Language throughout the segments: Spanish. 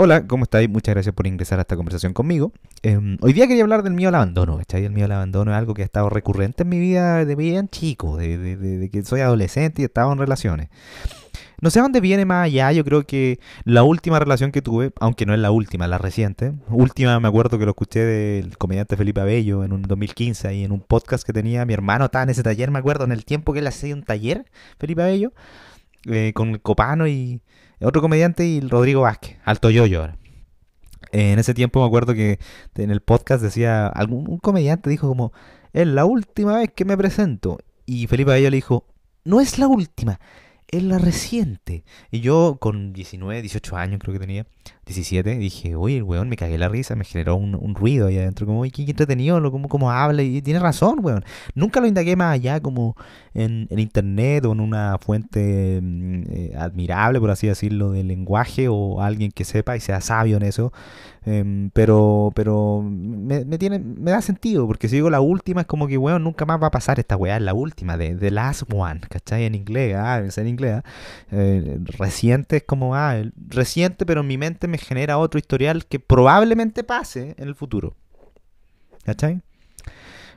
Hola, ¿cómo estáis? Muchas gracias por ingresar a esta conversación conmigo. Em, hoy día quería hablar del miedo al abandono, ¿cachai? El miedo al abandono es algo que ha estado recurrente en mi vida de bien chico, de, que soy adolescente y he estado en relaciones. No sé dónde viene más allá, yo creo que la última relación que tuve, aunque no es la última, la reciente, última me acuerdo que lo escuché del comediante Felipe Abello en un 2015 ahí en un podcast que tenía mi hermano, estaba en ese taller, me acuerdo, en el tiempo que él hacía un taller, Felipe Abello, eh, con el Copano y otro comediante y Rodrigo Vázquez, Alto Yoyo ahora. En ese tiempo me acuerdo que en el podcast decía, algún un comediante dijo como, es la última vez que me presento. Y Felipe Abello le dijo, no es la última, es la reciente. Y yo con 19, 18 años creo que tenía, 17, dije, oye, el weón me cagué la risa, me generó un, ruido ahí adentro, como, oye, qué entretenido, como, como habla, y tiene razón, weón. Nunca lo indagué más allá como en, internet o en una fuente mm, eh, admirable, por así decirlo, del lenguaje o alguien que sepa y sea sabio en eso. Em, pero pero me, tiene, me da sentido, porque si digo la última es como que, weón, nunca más va a pasar esta weá, es la última, de The Last One, ¿cachai? En inglés, ah, en inglés, ah. Eh, reciente es como, ah, reciente, pero en mi mente me genera otro historial que probablemente pase en el futuro. ¿Cachai?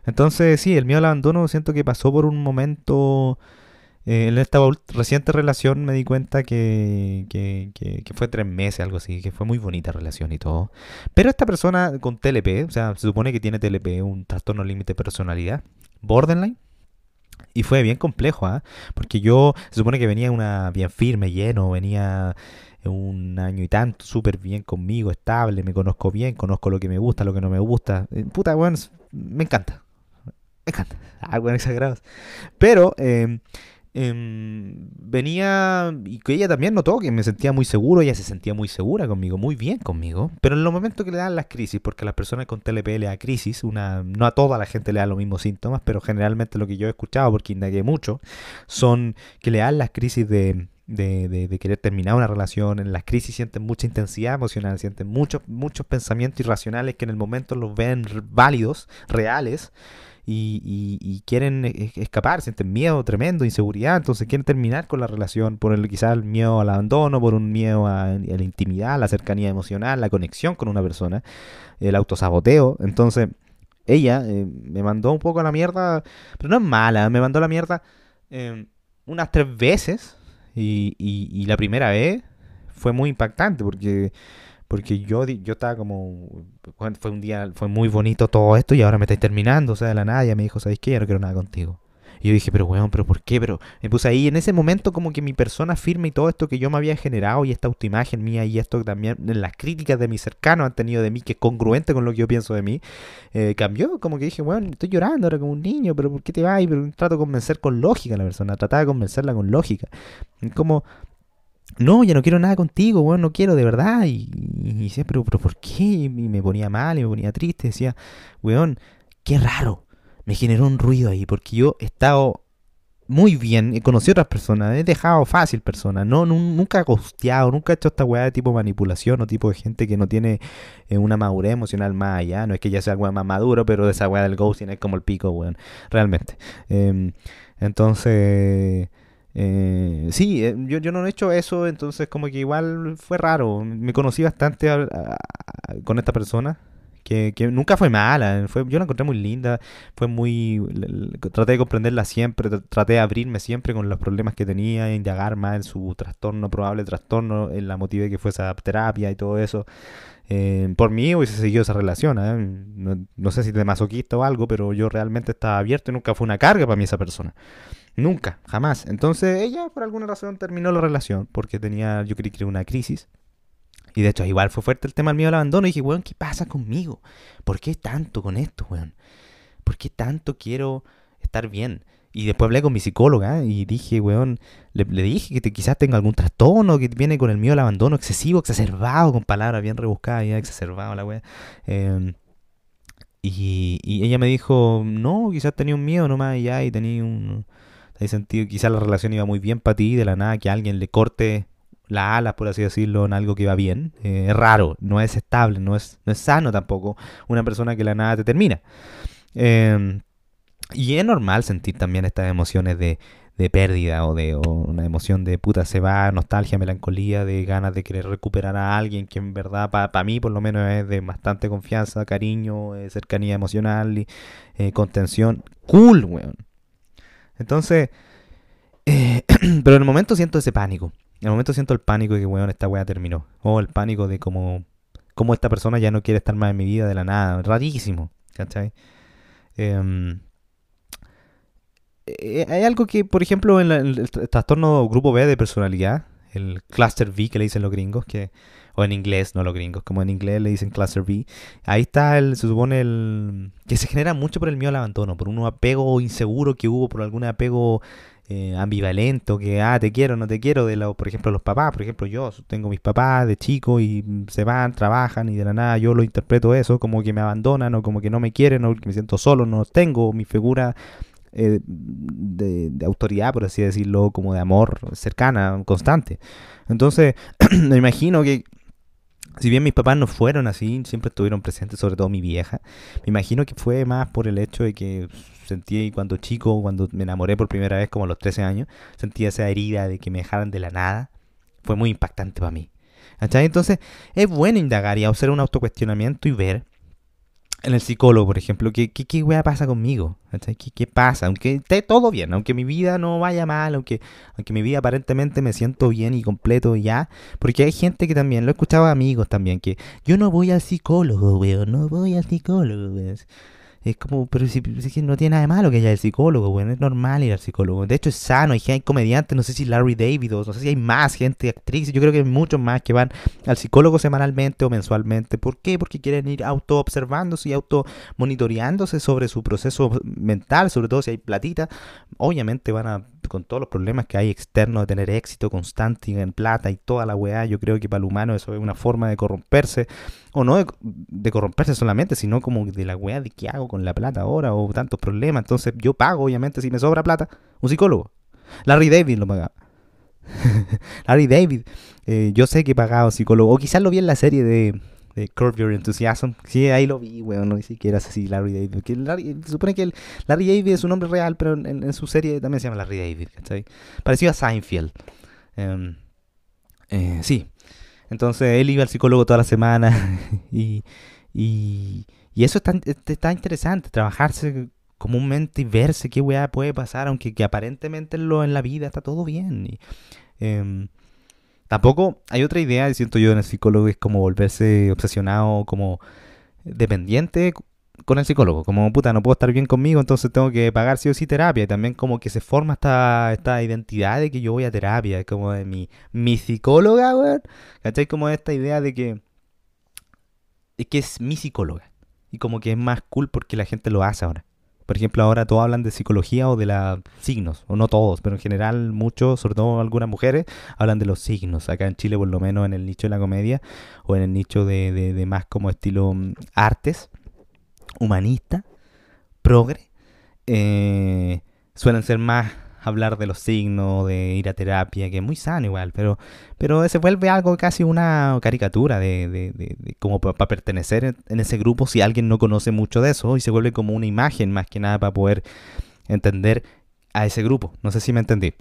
Entonces, sí, el miedo al abandono siento que pasó por un momento. Eh, en esta reciente relación me di cuenta que, que, fue tres meses, algo así, que fue muy bonita relación y todo. Pero esta persona con TLP, o sea, se supone que tiene TLP, un trastorno límite de personalidad, borderline, y fue bien complejo, ¿ah? Porque yo, se supone que venía una bien firme, lleno, venía un año y tanto, súper bien conmigo, estable, me conozco bien, conozco lo que me gusta, lo que no me gusta. Eh, puta, bueno, me encanta. Me encanta. Ah, bueno, exagerados. Pero eh, venía y que ella también notó que me sentía muy seguro, ella se sentía muy segura conmigo, muy bien conmigo, pero en los momentos que le dan las crisis, porque a las personas con TLP le da crisis, una, no a toda la gente le da los mismos síntomas, pero generalmente lo que yo he escuchado, porque indagué mucho, son que le dan las crisis de, de, querer terminar una relación, en las crisis sienten mucha intensidad emocional, sienten muchos, muchos pensamientos irracionales que en el momento los ven válidos, reales, y, quieren e, escapar, sienten miedo tremendo, inseguridad, entonces quieren terminar con la relación por el quizás el miedo al abandono, por un miedo a, la intimidad, la cercanía emocional, la conexión con una persona, el autosaboteo, entonces ella eh, me mandó un poco a la mierda, pero no es mala, me mandó a la mierda eh, unas tres veces y, y, la primera vez fue muy impactante porque porque yo, yo estaba como, fue un día, fue muy bonito todo esto y ahora me estáis terminando, o sea, de la nada, me dijo, ¿sabes qué? Ya no quiero nada contigo. Y yo dije, pero weón, pero ¿por qué? Pero me puse ahí en ese momento como que mi persona firme y todo esto que yo me había generado y esta autoimagen mía y esto también, las críticas de mis cercanos han tenido de mí, que es congruente con lo que yo pienso de mí, eh, cambió. Como que dije, weón, estoy llorando ahora como un niño, pero ¿por qué te vas? Pero trato de convencer con lógica a la persona, trataba de convencerla con lógica. Como, no, ya no quiero nada contigo, weón, no quiero de verdad. Y, decía, pero, pero ¿por qué? Y me ponía mal y me ponía triste. Decía, weón, qué raro. Me generó un ruido ahí, porque yo he estado muy bien, he conocido otras personas, he dejado fácil personas, no, nunca he costeado, nunca he hecho esta weá de tipo manipulación o tipo de gente que no tiene eh, una madurez emocional más allá, no es que ya sea weá más maduro, pero esa weá del ghosting es como el pico, weón, realmente. Em, entonces... Eh, sí, eh, yo, yo no he hecho eso, entonces como que igual fue raro. Me conocí bastante con esta persona, que, nunca fue mala, fue, yo la encontré muy linda, fue muy, traté de comprenderla siempre, traté de abrirme siempre con los problemas que tenía, indagar más en su trastorno, probable trastorno, en la motivé que fuese a terapia y todo eso. Eh, por mí hubiese seguido esa relación, no, no, sé si de masoquista o algo, pero yo realmente estaba abierto y nunca fue una carga para mí esa persona. Nunca, jamás. Entonces ella por alguna razón terminó la relación porque tenía, yo creí que era una crisis. Y de hecho igual fue fuerte el tema del miedo al abandono. Y dije, weón, ¿qué pasa conmigo? ¿Por qué tanto con esto, weón? ¿Por qué tanto quiero estar bien? Y después hablé con mi psicóloga y dije, weón, le, dije que quizás tenga algún trastorno que viene con el miedo al abandono excesivo, exacerbado, con palabras bien rebuscadas, ya exacerbado la weón. Em, y, y, ella me dijo, no, quizás tenía un miedo nomás y ya, y tenía un, hay sentido, quizás la relación iba muy bien para ti, de la nada que alguien le corte la ala, por así decirlo, en algo que va bien. Eh, es raro, no es estable, no es, no es sano tampoco una persona que la nada te termina. Em, y es normal sentir también estas emociones de, de pérdida o de una emoción de puta se va, nostalgia, melancolía, de ganas de querer recuperar a alguien que en verdad para mí por lo menos es de bastante confianza, cariño, eh, cercanía emocional y eh, contención. Cool, weón. Entonces, pero en el momento siento ese pánico. En el momento siento el pánico de que, weón, esta weá terminó. O el pánico de como, como esta persona ya no quiere estar más en mi vida de la nada. Rarísimo, ¿cachai? Em, eh, hay algo que, por ejemplo, en el, trastorno grupo B de personalidad, el cluster V que le dicen los gringos, que o en inglés, no los gringos, como en inglés le dicen cluster V. Ahí está, el, se supone, el que se genera mucho por el miedo al abandono, por un apego inseguro que hubo, por algún apego eh, ambivalente, que, ah, te quiero, no te quiero, de lo, por ejemplo, los papás. Por ejemplo, yo tengo mis papás de chico y se van, trabajan y de la nada yo lo interpreto eso como que me abandonan o como que no me quieren o que me siento solo, no tengo mi figura eh, de, autoridad, por así decirlo, como de amor cercana, constante. Entonces, me imagino que si bien mis papás no fueron así, siempre estuvieron presentes, sobre todo mi vieja, me imagino que fue más por el hecho de que sentí cuando chico, cuando me enamoré por primera vez, como a los 13 años, sentí esa herida de que me dejaran de la nada. Fue muy impactante para mí. Entonces, es bueno indagar y hacer un autocuestionamiento y ver en el psicólogo, por ejemplo, ¿qué, qué, qué pasa conmigo? ¿Qué, ¿Qué, pasa? Aunque esté todo bien, aunque mi vida no vaya mal, aunque, aunque mi vida aparentemente me siento bien y completo ya. Porque hay gente que también, lo he escuchado amigos también, que yo no voy al psicólogo, weón, no voy al psicólogo, weón. Es como, pero si, si, no tiene nada de malo que haya el psicólogo, bueno, es normal ir al psicólogo. De hecho, es sano, hay, hay comediantes, no sé si Larry David o no sé si hay más gente, actrices, yo creo que hay muchos más que van al psicólogo semanalmente o mensualmente. ¿Por qué? Porque quieren ir auto-observándose y auto-monitoreándose sobre su proceso mental, sobre todo si hay platita. Obviamente van a con todos los problemas que hay externos de tener éxito constante en plata y toda la weá, yo creo que para el humano eso es una forma de corromperse, o no de, corromperse solamente, sino como de la weá de qué hago con la plata ahora, o tantos problemas, entonces yo pago, obviamente, si me sobra plata, un psicólogo. Larry David lo pagaba. Larry David, eh, yo sé que pagaba psicólogo, o quizás lo vi en la serie de de Curve Your Enthusiasm. Sí, ahí lo vi, weón, no ni siquiera sé si Larry David. Que se supone que el, Larry David es un nombre real, pero en, su serie también se llama Larry David, ¿cachai? Parecido a Seinfeld. Em, eh, sí. Entonces él iba al psicólogo toda la semana y, y, y eso está, está interesante, trabajarse comúnmente y verse qué weá puede pasar, aunque que aparentemente en, lo, en la vida está todo bien. Y, eh, Tampoco hay otra idea, siento yo en el psicólogo, es como volverse obsesionado, como dependiente con el psicólogo. Como, puta, no puedo estar bien conmigo, entonces tengo que pagar sí o sí terapia. Y también como que se forma esta, esta identidad de que yo voy a terapia. como de mi, mi psicóloga, weón. ¿Cachai? Como esta idea de que... Es que es mi psicóloga. Y como que es más cool porque la gente lo hace ahora. Por ejemplo, ahora todos hablan de psicología o de los signos, o no todos, pero en general muchos, sobre todo algunas mujeres, hablan de los signos. Acá en Chile, por lo menos en el nicho de la comedia, o en el nicho de, más como estilo mm, artes, humanista, progre, eh, suelen ser más hablar de los signos, de ir a terapia, que es muy sano igual, pero, pero se vuelve algo casi una caricatura de, de, de, como para pertenecer en ese grupo si alguien no conoce mucho de eso y se vuelve como una imagen más que nada para poder entender a ese grupo. No sé si me entendí.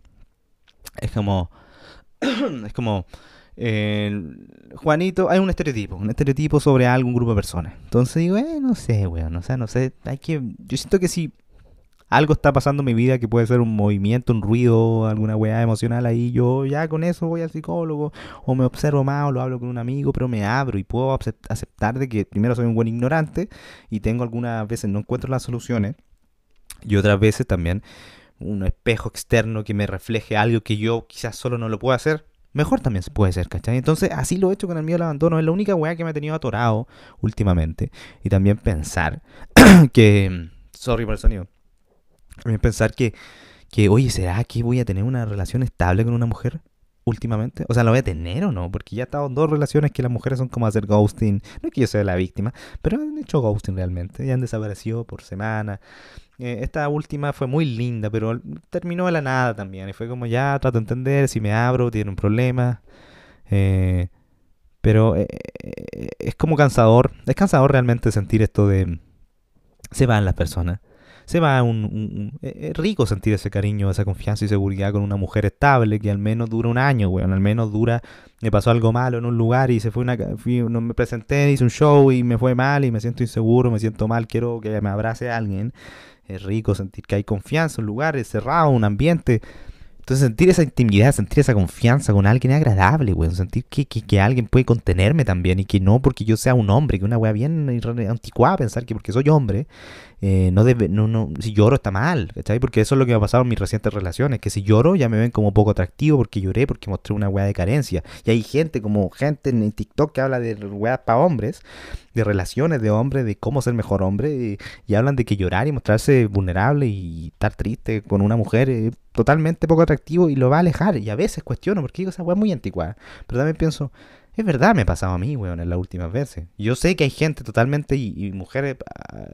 Es como... es como... Eh, Juanito, hay un estereotipo, un estereotipo sobre algún grupo de personas. Entonces digo, eh, no sé, weón, o sea, no sé, hay que, yo siento que si algo está pasando en mi vida que puede ser un movimiento, un ruido, alguna weá emocional ahí, yo ya con eso voy al psicólogo, o me observo más, o lo hablo con un amigo, pero me abro y puedo aceptar de que primero soy un buen ignorante y tengo algunas veces no encuentro las soluciones, y otras veces también un espejo externo que me refleje algo que yo quizás solo no lo puedo hacer, mejor también se puede ser, ¿cachai? Entonces, así lo he hecho con el miedo al abandono. Es la única weá que me ha tenido atorado últimamente. Y también pensar que. Sorry por el sonido pensar que, que, oye, ¿será que voy a tener una relación estable con una mujer últimamente? O sea, ¿la voy a tener o no? Porque ya he estado en dos relaciones que las mujeres son como hacer ghosting. No es que yo sea la víctima, pero han hecho ghosting realmente. Ya han desaparecido por semana. Eh, esta última fue muy linda, pero terminó de la nada también. Y fue como ya trato de entender si me abro, tiene un problema. Eh, pero eh, es como cansador. Es cansador realmente sentir esto de... Se van las personas se va un, es rico sentir ese cariño, esa confianza y seguridad con una mujer estable que al menos dura un año, weón, al menos dura, me pasó algo malo en un lugar y se fue una, fui, no me presenté, hice un show y me fue mal y me siento inseguro, me siento mal, quiero que me abrace alguien. Es rico sentir que hay confianza, un lugar cerrado, un ambiente entonces sentir esa intimidad, sentir esa confianza con alguien es agradable, weón. Sentir que, que, alguien puede contenerme también y que no porque yo sea un hombre, que una weá bien anticuada pensar que porque soy hombre, eh, no debe, no, no, si lloro está mal, ¿cachai? Porque eso es lo que me ha pasado en mis recientes relaciones, que si lloro ya me ven como poco atractivo porque lloré, porque mostré una weá de carencia. Y hay gente como gente en TikTok que habla de weas para hombres, de relaciones de hombres, de cómo ser mejor hombre, y, hablan de que llorar y mostrarse vulnerable y estar triste con una mujer es totalmente poco atractivo y lo va a alejar. Y a veces cuestiono, porque digo, esa weá es muy anticuada. Pero también pienso, es verdad, me ha pasado a mí, weón, en las últimas veces. Yo sé que hay gente totalmente y, mujeres ah,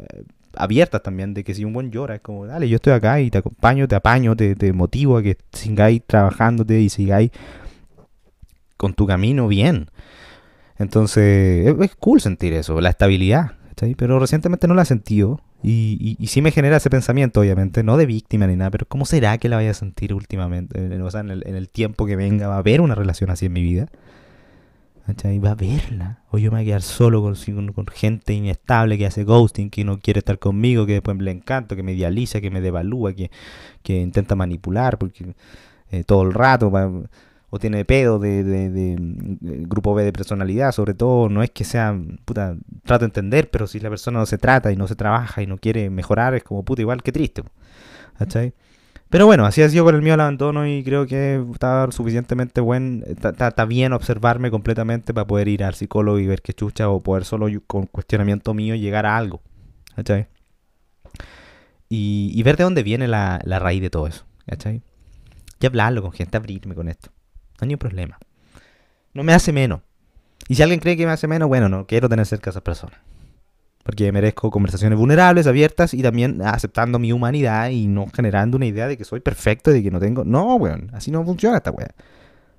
abiertas también de que si un buen llora es como, dale, yo estoy acá y te acompaño, te apaño, te, motivo a que sigáis trabajándote y sigáis con tu camino bien. Entonces, es, cool sentir eso, la estabilidad. Pero recientemente no la he sentido. Y, y, sí me genera ese pensamiento, obviamente, no de víctima ni nada, pero ¿cómo será que la vaya a sentir últimamente? O sea, en el, en el tiempo que venga, va a haber una relación así en mi vida. ¿Cachai? Va a verla. O yo me voy a quedar solo con, gente inestable que hace ghosting, que no quiere estar conmigo, que después le encanto, que me idealiza, que me devalúa, que, que intenta manipular, porque eh, todo el rato o tiene pedo de, de, grupo B de personalidad, sobre todo no es que sea, puta, trato de entender, pero si la persona no se trata y no se trabaja y no quiere mejorar, es como, puta, igual que triste, ¿cachai? Pero bueno, así ha sido con el mío el abandono y creo que está suficientemente buen, está, bien observarme completamente para poder ir al psicólogo y ver qué chucha o poder solo con cuestionamiento mío llegar a algo, ¿cachai? Y, ver de dónde viene la, la raíz de todo eso, ¿cachai? Y hablarlo con gente, abrirme con esto. No hay ningún problema. No me hace menos. Y si alguien cree que me hace menos, bueno, no quiero tener cerca a esas personas. Porque merezco conversaciones vulnerables, abiertas y también aceptando mi humanidad y no generando una idea de que soy perfecto y de que no tengo. No, weón, así no funciona esta weá.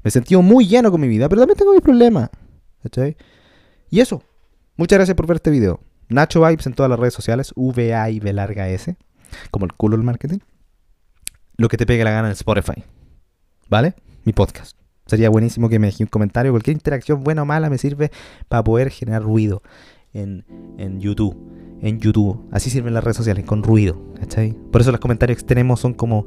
Me he sentido muy lleno con mi vida, pero también tengo mis problemas. ¿Cachai? Y eso. Muchas gracias por ver este video. Nacho Vibes en todas las redes sociales, V-A y B larga S, como el culo del marketing. Lo que te pegue la gana en Spotify. ¿Vale? Mi podcast. Sería buenísimo que me deje un comentario. Cualquier interacción buena o mala me sirve para poder generar ruido en, YouTube. En YouTube. Así sirven las redes sociales, con ruido. ¿Cachai? Por eso los comentarios extremos son como.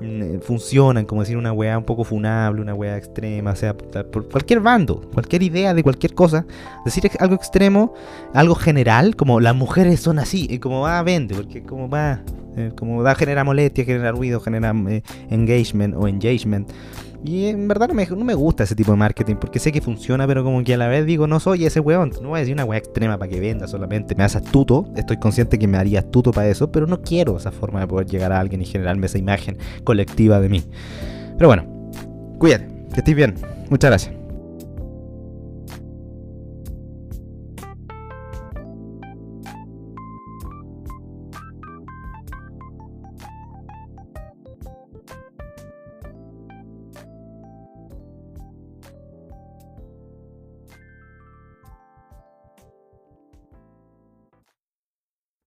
Mm, funcionan, como decir una weá un poco funable, una weá extrema, o sea, por cualquier bando, cualquier idea de cualquier cosa. Decir algo extremo, algo general, como las mujeres son así, y como va, a vende, porque como va, eh, como da, genera molestia, genera ruido, genera eh, engagement o engagement. Y en verdad no me, no me, gusta ese tipo de marketing porque sé que funciona, pero como que a la vez digo, no soy ese weón. No voy a decir una weá extrema para que venda solamente. Me hace astuto, estoy consciente que me haría astuto para eso, pero no quiero esa forma de poder llegar a alguien y generarme esa imagen colectiva de mí. Pero bueno, cuídate, que estés bien. Muchas gracias.